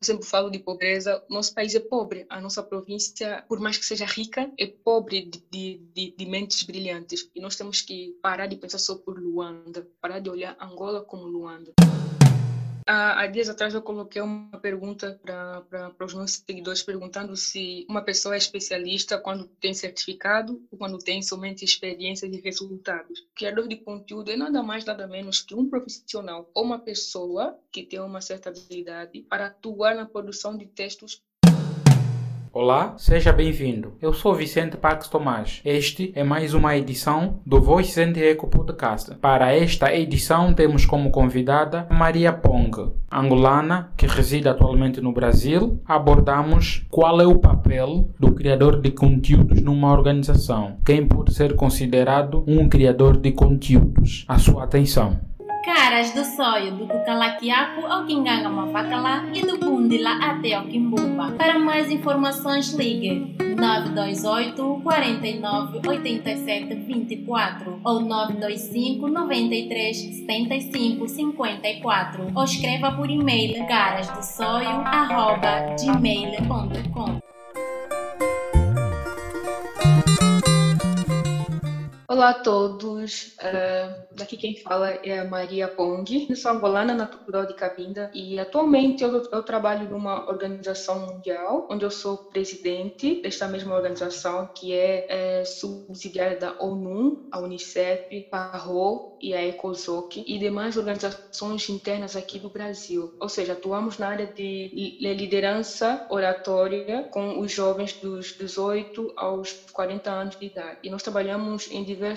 sempre falo de pobreza, nosso país é pobre, a nossa província, por mais que seja rica, é pobre de, de, de, mentes brilhantes. E nós temos que parar de pensar só por Luanda, parar de olhar Angola como Luanda. Há, dias atrás eu coloquei uma pergunta para os nossos seguidores perguntando se uma pessoa é especialista quando tem certificado ou quando tem somente experiência e resultados. Criador de conteúdo é nada mais, nada menos que um profissional ou uma pessoa que tem uma certa habilidade para atuar na produção de textos Olá, seja bem-vindo. Eu sou Vicente Pax Tomás. Este é mais uma edição do Voice and Eco Podcast. Para esta edição temos como convidada Maria Pong, angolana que reside atualmente no Brasil. Abordamos qual é o papel do criador de conteúdos numa organização. Quem pode ser considerado um criador de conteúdos? A sua atenção. Caras do sonho do Cucalaquiaco ao Quinganga Mavacalá e do Bundila até ao Quimbumba. Para mais informações ligue 928 49 87 24 ou 925 93 75 54 ou escreva por e-mail carasdossoio@gmail.com. Olá a todos, uh, daqui quem fala é a Maria Pong, sou angolana natural de Cabinda e atualmente eu, eu, trabalho numa organização mundial, onde eu sou presidente desta mesma organização que é, é subsidiária da ONU, a Unicef, PARO e a ECOSOC e demais organizações internas aqui do Brasil. Ou seja, atuamos na área de liderança oratória com os jovens dos 18 aos 40 anos de idade. E nós trabalhamos em diversos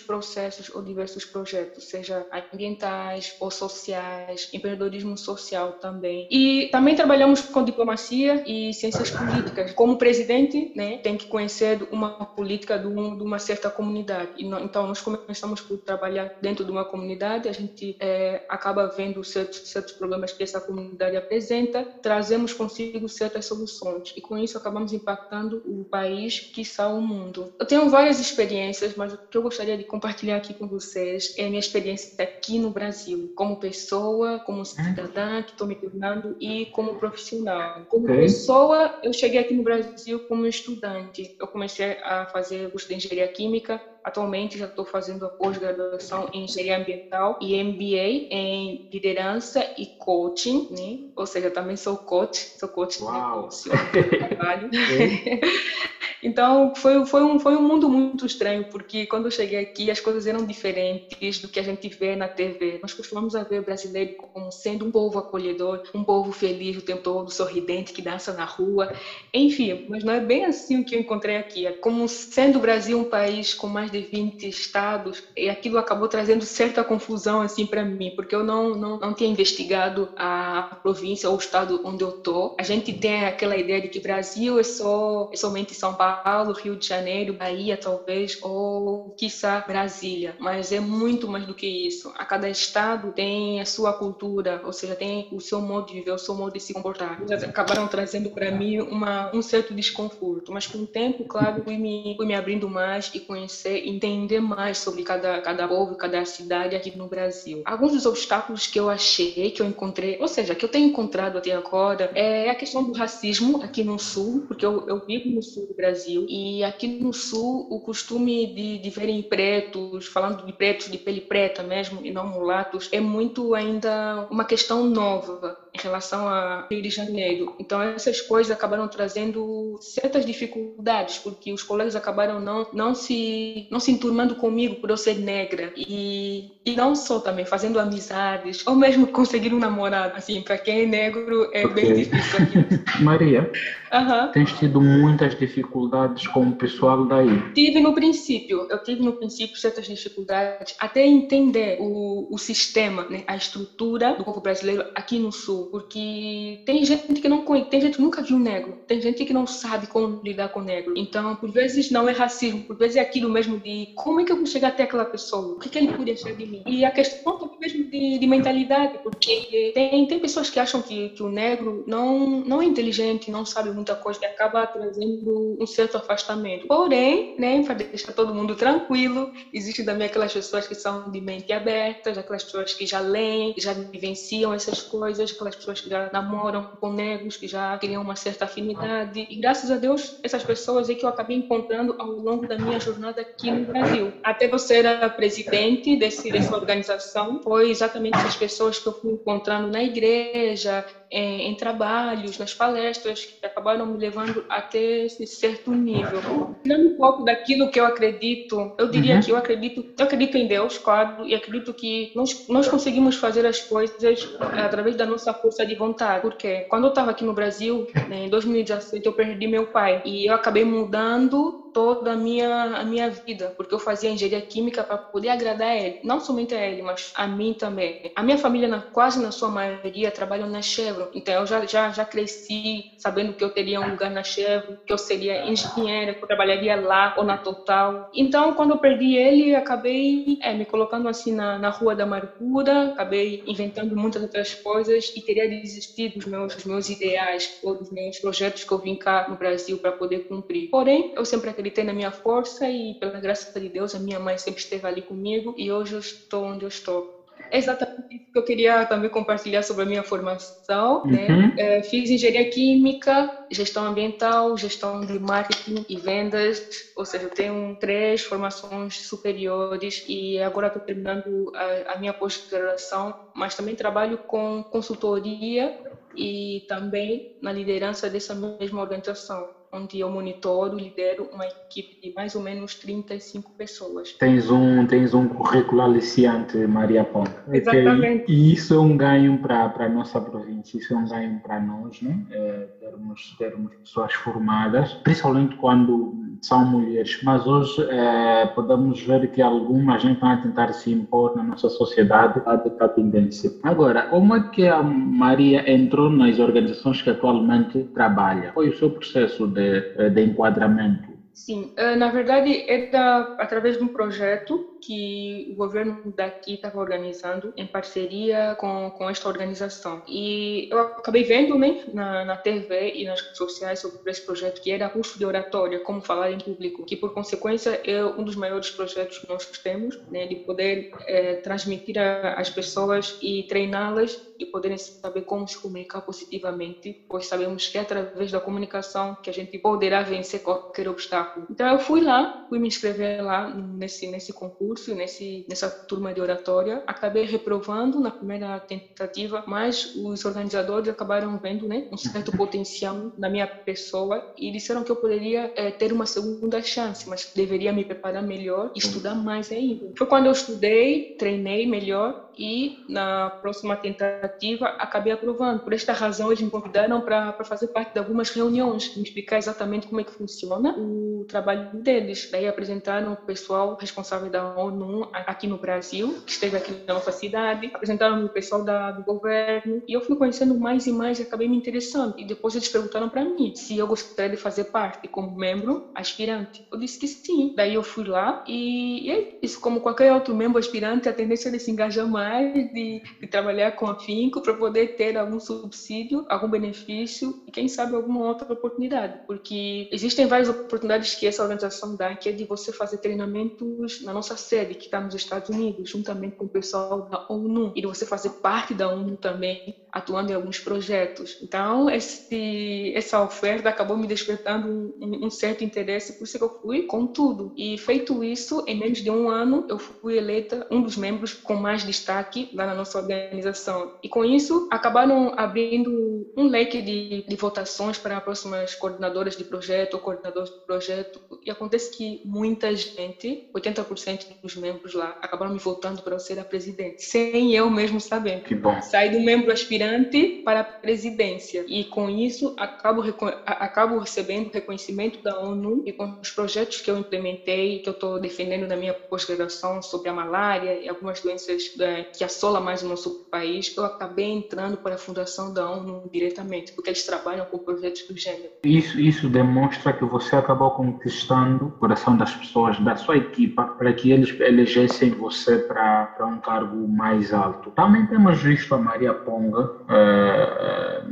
processos ou diversos projetos, seja ambientais ou sociais, empreendedorismo social também. E também trabalhamos com diplomacia e ciências políticas. Como presidente, né, tem que conhecer uma política de, um, uma certa comunidade. Então, nós começamos por trabalhar dentro de uma comunidade, a gente é, acaba vendo certos, certos problemas que essa comunidade apresenta, trazemos consigo certas soluções. E com isso acabamos impactando o país, que está o mundo. Eu tenho várias experiências, mas o que eu gostaria de compartilhar aqui com vocês é a minha experiência aqui no Brasil, como pessoa, como cidadã que estou me tornando e como profissional. Como okay. pessoa, eu cheguei aqui no Brasil como estudante. Eu comecei a fazer curso de engenharia química Atualmente já estou fazendo a pós-graduação em engenharia ambiental e MBA em liderança e coaching, né? Ou seja, também sou coach, sou coach Uau. de negócio, trabalho. então foi foi um foi um mundo muito estranho porque quando eu cheguei aqui as coisas eram diferentes do que a gente vê na TV. Nós costumamos ver o brasileiro como sendo um povo acolhedor, um povo feliz o tempo todo, sorridente, que dança na rua, enfim. Mas não é bem assim o que eu encontrei aqui. É como sendo o Brasil um país com mais de 20 estados, e aquilo acabou trazendo certa confusão assim para mim, porque eu não, não, não tinha investigado a província ou o estado onde eu tô. A gente tem aquela ideia de que Brasil é só é somente São Paulo, Rio de Janeiro, Bahia talvez, ou quiçá Brasília, mas é muito mais do que isso. A cada estado tem a sua cultura, ou seja, tem o seu modo de viver, o seu modo de se comportar. Eles acabaram trazendo para mim uma, um certo desconforto, mas com o tempo, claro, fui me, fui me abrindo mais e conhecer entender mais sobre cada, cada povo, cada cidade aqui no Brasil. Alguns dos obstáculos que eu achei, que eu encontrei, ou seja, que eu tenho encontrado até agora, é a questão do racismo aqui no Sul, porque eu, eu vivo no Sul do Brasil, e aqui no Sul o costume de, de verem pretos, falando de pretos de pele preta mesmo, e não mulatos, é muito ainda uma questão nova em relação a Rio de Janeiro. Então essas coisas acabaram trazendo certas dificuldades, porque os colegas acabaram não, não se não se enturmando comigo por eu ser negra e, e não só também fazendo amizades ou mesmo conseguir um namorado assim para quem é negro é okay. bem difícil aqui. Maria Uhum. Tens tido muitas dificuldades com o pessoal daí? Tive no princípio, eu tive no princípio certas dificuldades até entender o, o sistema, né, a estrutura do povo brasileiro aqui no Sul, porque tem gente que não conhece, tem gente que nunca viu negro, tem gente que não sabe como lidar com negro. Então, por vezes não é racismo, por vezes é aquilo mesmo de como é que eu vou chegar até aquela pessoa, o que, que ele pode achar de mim. E a questão também mesmo de, de mentalidade, porque tem, tem pessoas que acham que, que o negro não, não é inteligente, não sabe muita coisa que acaba trazendo um certo afastamento. Porém, né, para deixar todo mundo tranquilo, existem também aquelas pessoas que são de mente aberta, aquelas pessoas que já leem, já vivenciam essas coisas, aquelas aquelas pessoas que já namoram com negros, que já criam uma certa afinidade. E graças a Deus, essas pessoas é que eu acabei encontrando ao longo da minha jornada aqui no Brasil. Até eu ser a presidente desse, dessa organização, foi exatamente essas pessoas que eu fui encontrando na igreja, em, em, trabalhos, nas palestras, que acabaram me levando até esse certo nível. Tirando um pouco daquilo que eu acredito, eu diria uhum. que eu acredito, eu acredito em Deus, claro, e acredito que nós, nós conseguimos fazer as coisas através da nossa força de vontade. Porque quando eu estava aqui no Brasil, né, em 2017, eu perdi meu pai e eu acabei mudando toda a minha, a minha vida, porque eu fazia engenharia química para poder agradar a ele, não somente a ele, mas a mim também. A minha família, na, quase na sua maioria, trabalham na Chevron, então eu já, já, já cresci sabendo que eu teria um lugar na Chevron, que eu seria engenheira, que eu trabalharia lá ou na Total. Então, quando eu perdi ele, acabei é, me colocando assim na, na rua da amargura, acabei inventando muitas outras coisas e teria desistido dos meus, dos meus ideais, ou dos meus projetos que eu vim cá no Brasil para poder cumprir. Porém, eu sempre acreditei acreditei na minha força e, pela graça de Deus, a minha mãe sempre esteve ali comigo e hoje eu estou onde eu estou. É exatamente isso que eu queria também compartilhar sobre a minha formação. Né? Uhum. Né? É, fiz engenharia química, gestão ambiental, gestão de marketing e vendas, ou seja, eu tenho três formações superiores e agora estou terminando a, a minha pós-graduação, mas também trabalho com consultoria e também na liderança dessa mesma organização onde eu monitoro, lidero uma equipe de mais ou menos 35 pessoas. Tens um, tens um currículo aliciante, Maria Ponte. Exatamente. E isso é um ganho para a nossa província, isso é um ganho para nós, né? É, termos, termos pessoas formadas, principalmente quando são mulheres. Mas hoje é, podemos ver que algumas gente estão a tentar se impor na nossa sociedade a dessa tendência. Agora, como é que a Maria entrou nas organizações que atualmente trabalha? Foi o seu processo de de, de enquadramento Sim, eh, na verdade era através de um projeto que o governo daqui estava organizando em parceria com, com esta organização. E eu acabei vendo né, na, na TV e nas redes sociais sobre esse projeto que era curso de oratória, como falar em público, que por consequência é um dos maiores projetos que nós temos, né, de poder é, transmitir às pessoas e treiná-las e poderem saber como se comunicar positivamente, pois sabemos que é através da comunicação que a gente poderá vencer qualquer obstáculo. Então eu fui lá, fui me inscrever lá nesse nesse concurso, nesse nessa turma de oratória, acabei reprovando na primeira tentativa, mas os organizadores acabaram vendo, né, um certo potencial na minha pessoa e disseram que eu poderia é, ter uma segunda chance, mas deveria me preparar melhor e estudar mais ainda. Foi quando eu estudei, treinei melhor e na próxima tentativa acabei aprovando. Por esta razão eles me convidaram para fazer parte de algumas reuniões, me explicar exatamente como é que funciona o trabalho deles. Daí apresentaram o pessoal responsável da ONU aqui no Brasil, que esteve aqui na nossa cidade, apresentaram o pessoal da, do governo e eu fui conhecendo mais e mais e acabei me interessando. E depois eles perguntaram para mim se eu gostaria de fazer parte como membro aspirante. Eu disse que sim. Daí eu fui lá e, e é isso, como qualquer outro membro aspirante, a tendência é de se engajar mais mais de, de trabalhar com afinco para poder ter algum subsídio, algum benefício e quem sabe alguma outra oportunidade, porque existem várias oportunidades que essa organização dá, que é de você fazer treinamentos na nossa sede, que está nos Estados Unidos, juntamente com o pessoal da ONU, e de você fazer parte da ONU também, atuando em alguns projetos. Então, esse, essa oferta acabou me despertando um, um certo interesse, por isso que eu fui com tudo. E feito isso, em menos de um ano, eu fui eleita um dos membros com mais destaque destaque lá na nossa organização. E com isso, acabaram abrindo um leque de, de votações para próximas coordenadoras de projeto ou coordenadores de projeto. E acontece que muita gente, 80% dos membros lá, acabaram me votando para eu ser a presidente, sem eu mesmo saber. Que bom. Saí do membro aspirante para a presidência. E com isso, acabo, acabo recebendo reconhecimento da ONU e com os projetos que eu implementei, que eu estou defendendo na minha pós-graduação sobre a malária e algumas doenças que assola mais o nosso país, eu acabei entrando para a fundação da ONU diretamente, porque eles trabalham com projetos do gênero. Isso, isso demonstra que você acabou conquistando o coração das pessoas, da sua equipa, para que eles elegessem você para, para um cargo mais alto. Também temos visto a Maria Ponga eh,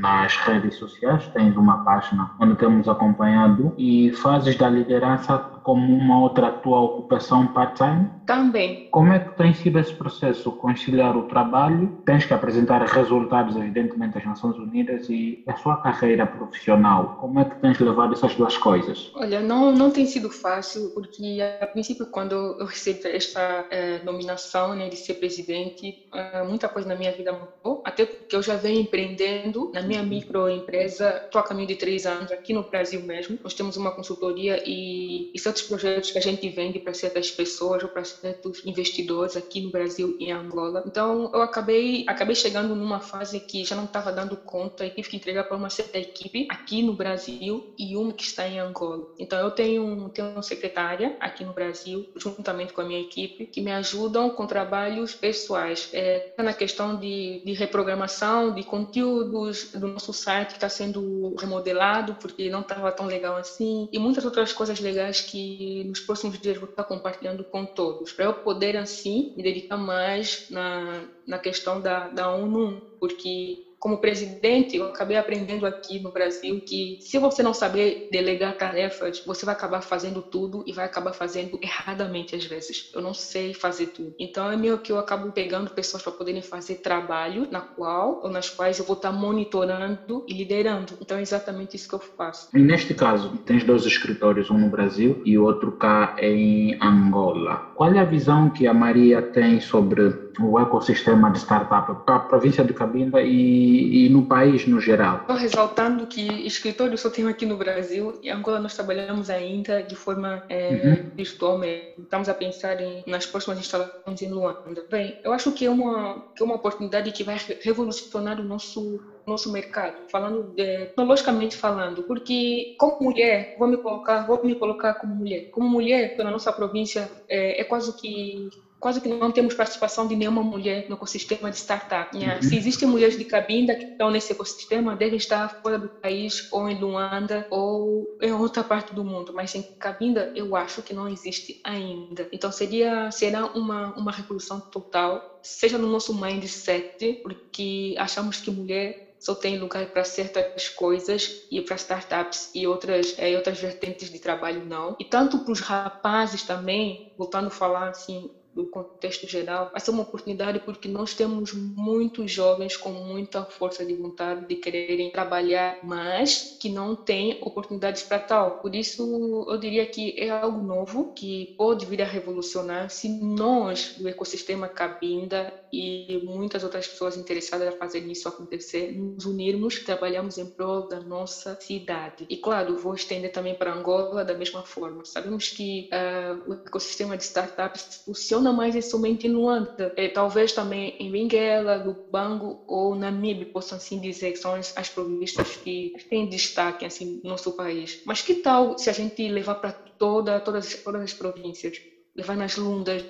nas redes sociais, tens uma página onde temos acompanhado e fazes da liderança como uma outra tua ocupação part-time? Também. Como é que tem sido esse processo, conciliar o trabalho, tens que apresentar resultados, evidentemente, às Nações Unidas e a sua carreira profissional, como é que tens levado essas duas coisas? Olha, não, não tem sido fácil, porque a princípio, quando eu recebi esta eh, nominação né, de ser presidente, eh, muita coisa na minha vida mudou, até porque eu já venho empreendendo na minha microempresa, estou a caminho de três anos aqui no Brasil mesmo. Nós temos uma consultoria e, e certos projetos que a gente vende para certas pessoas ou para certos investidores aqui no Brasil e em Angola. Então, eu acabei, acabei chegando numa fase que já não estava dando conta e tive que entregar para uma certa equipe aqui no Brasil e uma que está em Angola. Então, eu tenho, tenho uma secretária aqui no Brasil, juntamente com a minha equipe, que me ajudam com trabalhos pessoais. É, na questão de, de reprogramação de conteúdos do nosso site que está sendo remodelado porque não estava tão legal assim e muitas outras coisas legais que nos próximos dias vou estar compartilhando com todos para eu poder assim me dedicar mais na, na questão da, da ONU porque como presidente, eu acabei aprendendo aqui no Brasil que se você não saber delegar tarefas, você vai acabar fazendo tudo e vai acabar fazendo erradamente às vezes. Eu não sei fazer tudo. Então é meio que eu acabo pegando pessoas para poderem fazer trabalho na qual ou nas quais eu vou estar monitorando e liderando. Então é exatamente isso que eu faço. E neste caso, tens dois escritórios, um no Brasil e outro cá em Angola. Qual é a visão que a Maria tem sobre o ecossistema de startup para a província de Cabinda e, e, no país no geral? Estou ressaltando que escritório só tenho aqui no Brasil e Angola nós trabalhamos ainda de forma é, uhum. virtual mesmo. Estamos a pensar em, nas próximas instalações em Luanda. Bem, eu acho que é uma, que é uma oportunidade que vai revolucionar o nosso nosso mercado, falando de, tecnologicamente falando, porque como mulher, vou me colocar, vou me colocar como mulher. Como mulher, na nossa província é, é quase que quase que não temos participação de nenhuma mulher no ecossistema de startup. Né? Uhum. Se existem mulheres de Cabinda que estão nesse ecossistema, devem estar fora do país, ou em Luanda, ou em outra parte do mundo. Mas em Cabinda, eu acho que não existe ainda. Então, seria, será uma, uma revolução total, seja no nosso mindset, porque achamos que mulher só tem lugar para certas coisas e para startups e outras é, outras vertentes de trabalho não e tanto para os rapazes também voltando a falar assim do contexto geral, vai ser uma oportunidade porque nós temos muitos jovens com muita força de vontade de quererem trabalhar, mas que não têm oportunidades para tal. Por isso, eu diria que é algo novo que pode vir a revolucionar se nós, do ecossistema Cabinda e muitas outras pessoas interessadas a fazer isso acontecer, nos unirmos, trabalhamos em prol da nossa cidade. E claro, vou estender também para Angola da mesma forma. Sabemos que uh, o ecossistema de startups funciona mais somente no Luanda. É, talvez também em Benguela, Lubango ou Namibe, possam assim dizer que são as, as províncias que têm destaque assim, no nosso país. Mas que tal se a gente levar para toda, todas, todas as províncias? Levar nas Lundas,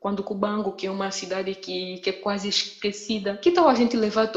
quando Cubango, que é uma cidade que, que é quase esquecida, que tal a gente levar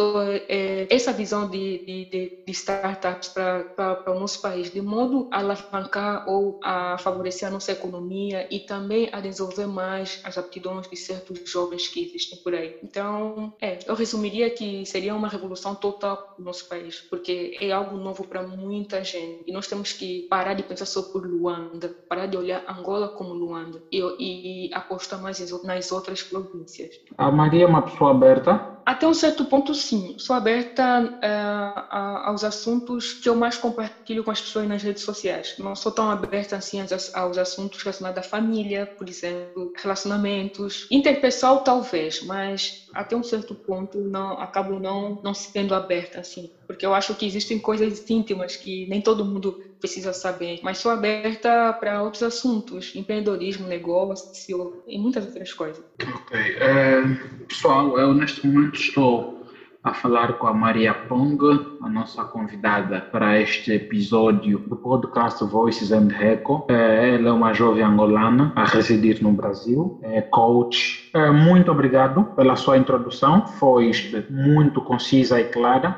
é, essa visão de, de, de startups para o nosso país, de modo a alavancar ou a favorecer a nossa economia e também a desenvolver mais as aptidões de certos jovens que existem por aí. Então, é, eu resumiria que seria uma revolução total no nosso país, porque é algo novo para muita gente. E nós temos que parar de pensar só por Luanda, parar de olhar Angola como Luanda. E, e apostar mais em nas outras províncias. A Maria é uma pessoa aberta? Até um certo ponto, sim. Sou aberta uh, aos assuntos que eu mais compartilho com as pessoas nas redes sociais. Não sou tão aberta assim aos, aos assuntos relacionados à família, por exemplo, relacionamentos. Interpessoal, talvez, mas até um certo ponto não acabo não, não sendo aberta assim. Porque eu acho que existem coisas íntimas que nem todo mundo precisa saber. Mas sou aberta para outros assuntos, empreendedorismo, negócio e muitas outras coisas. Ok. É, pessoal, eu neste momento estou a falar com a Maria Pong, a nossa convidada para este episódio do podcast Voices and Reco. É, ela é uma jovem angolana a residir no Brasil, é coach. É, muito obrigado pela sua introdução, foi muito concisa e clara.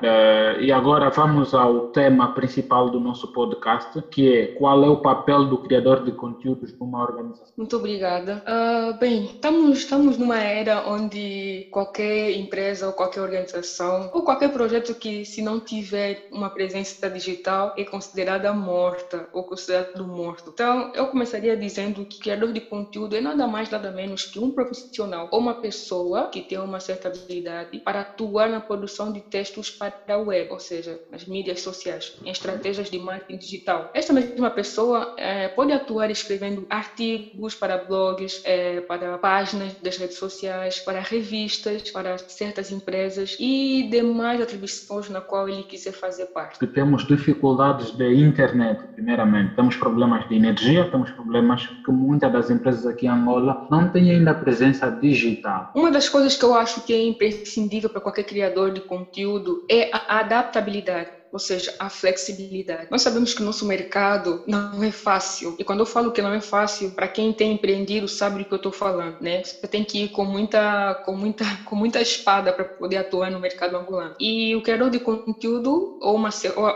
E agora vamos ao tema principal do nosso podcast, que é qual é o papel do criador de conteúdos numa organização. Muito obrigada. Uh, bem, estamos, estamos numa era onde qualquer empresa ou qualquer organização organização ou qualquer projeto que, se não tiver uma presença digital, é considerada morta ou considerado morto. Então, eu começaria dizendo que criador de conteúdo é nada mais, nada menos que um profissional ou uma pessoa que tem uma certa habilidade para atuar na produção de textos para a web, ou seja, nas mídias sociais, em estratégias de marketing digital. Esta mesma pessoa é, pode atuar escrevendo artigos para blogs, é, para páginas das redes sociais, para revistas, para certas empresas e demais atribuições na qual ele quiser fazer parte. Temos dificuldades de internet, primeiramente. Temos problemas de energia, temos problemas que muitas das empresas aqui em Angola não têm ainda presença digital. Uma das coisas que eu acho que é imprescindível para qualquer criador de conteúdo é a adaptabilidade ou seja, a flexibilidade. Nós sabemos que o nosso mercado não é fácil. E quando eu falo que não é fácil, para quem tem empreendido sabe do que eu estou falando, né? Você tem que ir com muita, com muita, com muita espada para poder atuar no mercado angolano. E o criador de conteúdo ou, uma,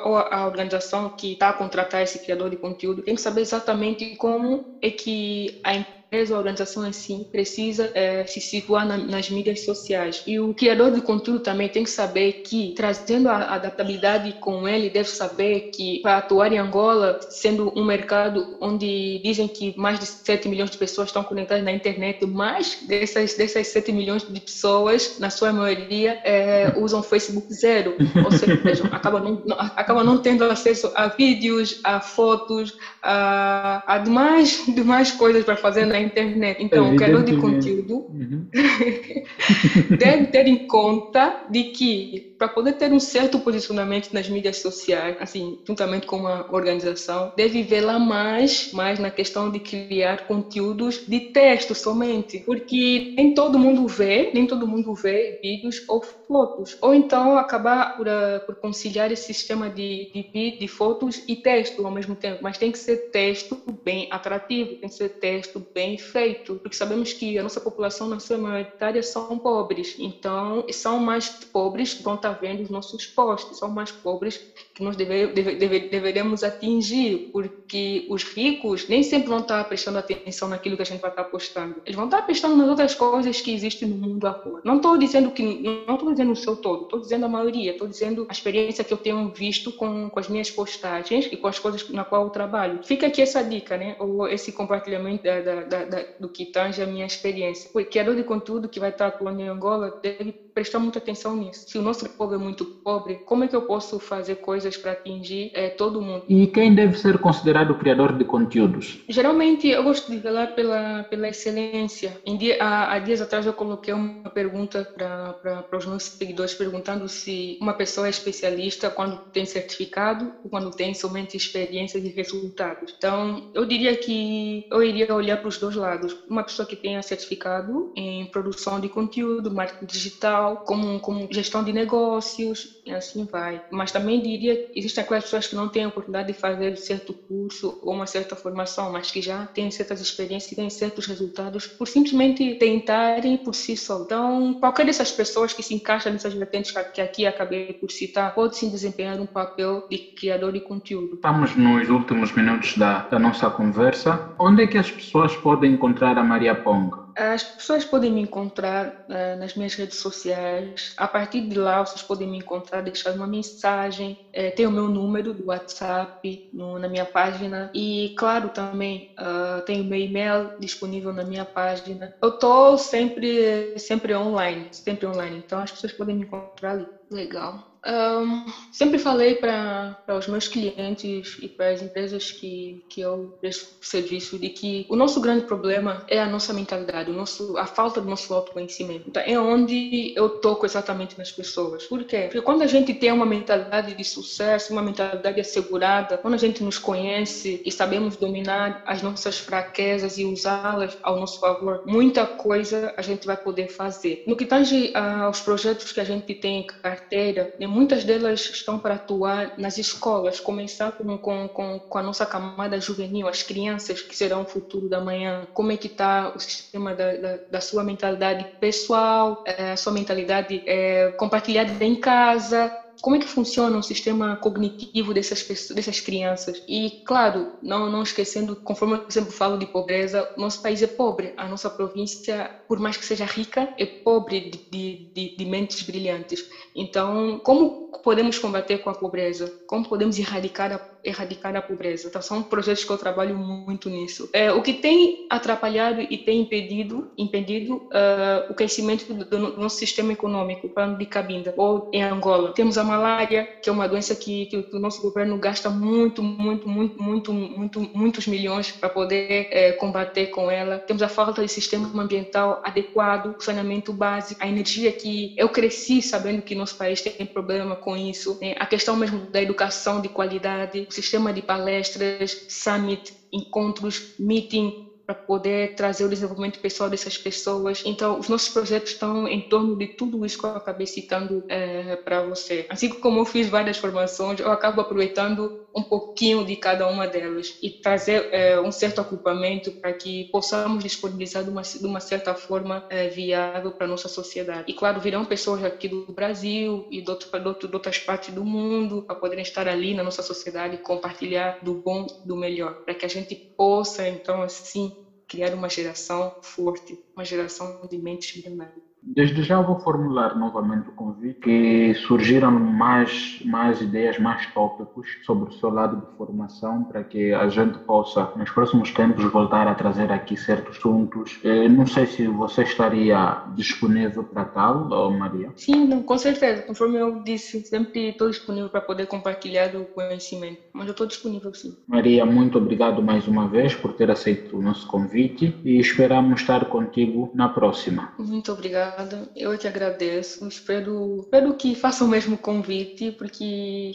ou a organização que está a contratar esse criador de conteúdo tem que saber exatamente como é que a empresa empresa ou organização assim precisa é, se situar na, nas mídias sociais. E o criador de conteúdo também tem que saber que, trazendo a adaptabilidade com ele, deve saber que para atuar em Angola, sendo um mercado onde dizem que mais de 7 milhões de pessoas estão conectadas na internet, mais dessas, dessas 7 milhões de pessoas, na sua maioria, é, usam Facebook zero. Ou seja, acabam não, não, acaba não tendo acesso a vídeos, a fotos, a, a demais, demais coisas para fazer na na internet. Então, o criador de conteúdo uhum. deve ter em conta de que, para poder ter um certo posicionamento nas mídias sociais, assim, juntamente com uma organização, deve lá mais, mais na questão de criar conteúdos de texto somente. Porque nem todo mundo vê, nem todo mundo vê vídeos ou fotos. Ou então acabar por, uh, por conciliar esse sistema de, de, de fotos e texto ao mesmo tempo. Mas tem que ser texto bem atrativo, tem que ser texto bem feito, porque sabemos que a nossa população, na sua maioria, são pobres. Então, são mais pobres vão vendo os nossos posts, são mais pobres que nós deve, deve, deve, atingir, porque os ricos nem sempre vão estar prestando atenção naquilo que a gente vai estar postando. Eles vão estar prestando nas outras coisas que existem no mundo afora. Não estou dizendo que, não estou dizendo o seu todo, estou dizendo a maioria, estou dizendo a experiência que eu tenho visto com, com as minhas postagens e com as coisas na qual eu trabalho. Fica aqui essa dica, né? Ou esse compartilhamento da, da, da, do que tange a minha experiência. O criador de conteúdo que vai estar atuando em Angola deve prestar muita atenção nisso. Se o nosso povo é muito pobre, como é que eu posso fazer coisas para atingir é, todo mundo? E quem deve ser considerado criador de conteúdos? Geralmente eu gosto de velar pela, pela excelência. Em dia, há, há dias atrás eu coloquei uma pergunta para os meus seguidores perguntando se uma pessoa é especialista quando tem certificado ou quando tem somente experiências e resultados. Então eu diria que eu iria olhar para os dois lados. Uma pessoa que tenha certificado em produção de conteúdo, marketing digital, como, como gestão de negócios, e assim vai. Mas também diria existem aquelas pessoas que não têm a oportunidade de fazer certo curso ou uma certa formação, mas que já têm certas experiências e têm certos resultados por simplesmente tentarem por si só. Então, qualquer dessas pessoas que se encaixam nessas vertentes que aqui acabei por citar, pode sim desempenhar um papel de criador de conteúdo. Estamos nos últimos minutos da, da nossa conversa. Onde é que as pessoas podem encontrar a Maria Ponga? As pessoas podem me encontrar uh, nas minhas redes sociais. A partir de lá, vocês podem me encontrar, deixar uma mensagem. É, tem o meu número do WhatsApp no, na minha página. E, claro, também uh, tem o meu e-mail disponível na minha página. Eu estou sempre, sempre online, sempre online. Então, as pessoas podem me encontrar ali. Legal. Um, sempre falei para os meus clientes e para as empresas que, que eu presto serviço de que o nosso grande problema é a nossa mentalidade, o nosso, a falta do nosso autoconhecimento. Então, é onde eu toco exatamente nas pessoas. Por quê? Porque quando a gente tem uma mentalidade de sucesso, uma mentalidade assegurada, quando a gente nos conhece e sabemos dominar as nossas fraquezas e usá-las ao nosso favor, muita coisa a gente vai poder fazer. No que tange aos projetos que a gente tem em carteira, né, muitas delas estão para atuar nas escolas, começar com, com, com, a nossa camada juvenil, as crianças que serão o futuro da manhã, como é que está o sistema da, da, da, sua mentalidade pessoal, é, a sua mentalidade é, compartilhada em casa, como é que funciona o sistema cognitivo dessas pessoas, dessas crianças. E, claro, não, não esquecendo, conforme eu sempre falo de pobreza, nosso país é pobre. A nossa província, por mais que seja rica, é pobre de, de, de mentes brilhantes. Então, como podemos combater com a pobreza? Como podemos erradicar a, erradicar a pobreza? Então, são projetos que eu trabalho muito nisso. É, o que tem atrapalhado e tem impedido, impedido uh, o crescimento do, do, nosso sistema econômico, falando de Cabinda, ou em Angola. Temos a malária, que é uma doença que, que, o nosso governo gasta muito, muito, muito, muito, muito muitos milhões para poder é, combater com ela. Temos a falta de sistema ambiental adequado, saneamento básico, a energia que eu cresci sabendo que nosso país tem problema com isso, né? a questão mesmo da educação de qualidade, o sistema de palestras, summit, encontros, meeting, para poder trazer o desenvolvimento pessoal dessas pessoas. Então, os nossos projetos estão em torno de tudo isso que eu acabei citando é, para você. Assim como eu fiz várias formações, eu acabo aproveitando um pouquinho de cada uma delas e trazer é, um certo ocupamento para que possamos disponibilizar de uma, de uma certa forma é, viável para nossa sociedade. E, claro, virão pessoas aqui do Brasil e de, outro, de, outro, de outras partes do mundo para poderem estar ali na nossa sociedade e compartilhar do bom, do melhor, para que a gente possa, então, assim, criar uma geração forte, uma geração de mentes milionárias. Desde já vou formular novamente o convite que surgiram mais, mais ideias, mais tópicos sobre o seu lado de formação para que a gente possa, nos próximos tempos, voltar a trazer aqui certos assuntos. Eh, não sei se você estaria disponível para tal, ou Maria? Sim, não, com certeza. Conforme eu disse, sempre estou disponível para poder compartilhar o conhecimento. Mas eu estou disponível sim. Maria, muito obrigado mais uma vez por ter aceito o nosso convite e esperamos estar contigo na próxima. Muito obrigada obrigada. Eu é que agradeço. Espero, espero que façam o mesmo convite, porque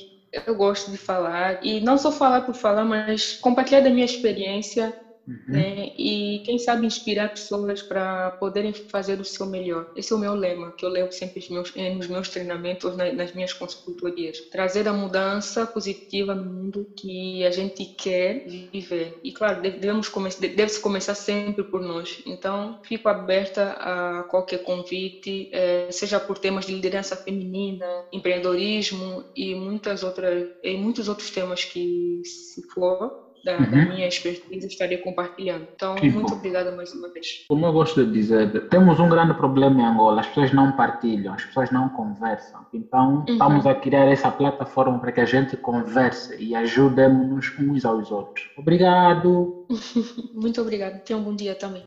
eu gosto de falar. E não só falar por falar, mas compartilhar da minha experiência Uhum. Né? E quem sabe inspirar pessoas para poderem fazer o seu melhor. Esse é o meu lema, que eu levo sempre meus, nos meus treinamentos, nas minhas consultorias. Trazer a mudança positiva no mundo que a gente quer viver. E claro, devemos deve-se começar sempre por nós. Então, fico aberta a qualquer convite, eh, seja por temas de liderança feminina, empreendedorismo e muitas outras, e muitos outros temas que, se for, da, uhum. da, minha expertise estaria compartilhando. Então, muito obrigada mais uma vez. Como eu gosto de dizer, temos um grande problema em Angola, as pessoas não partilham, as pessoas não conversam. Então, uhum. estamos a criar essa plataforma para que a gente converse e ajudemos-nos uns aos outros. Obrigado! muito obrigada. Tenha um bom dia também.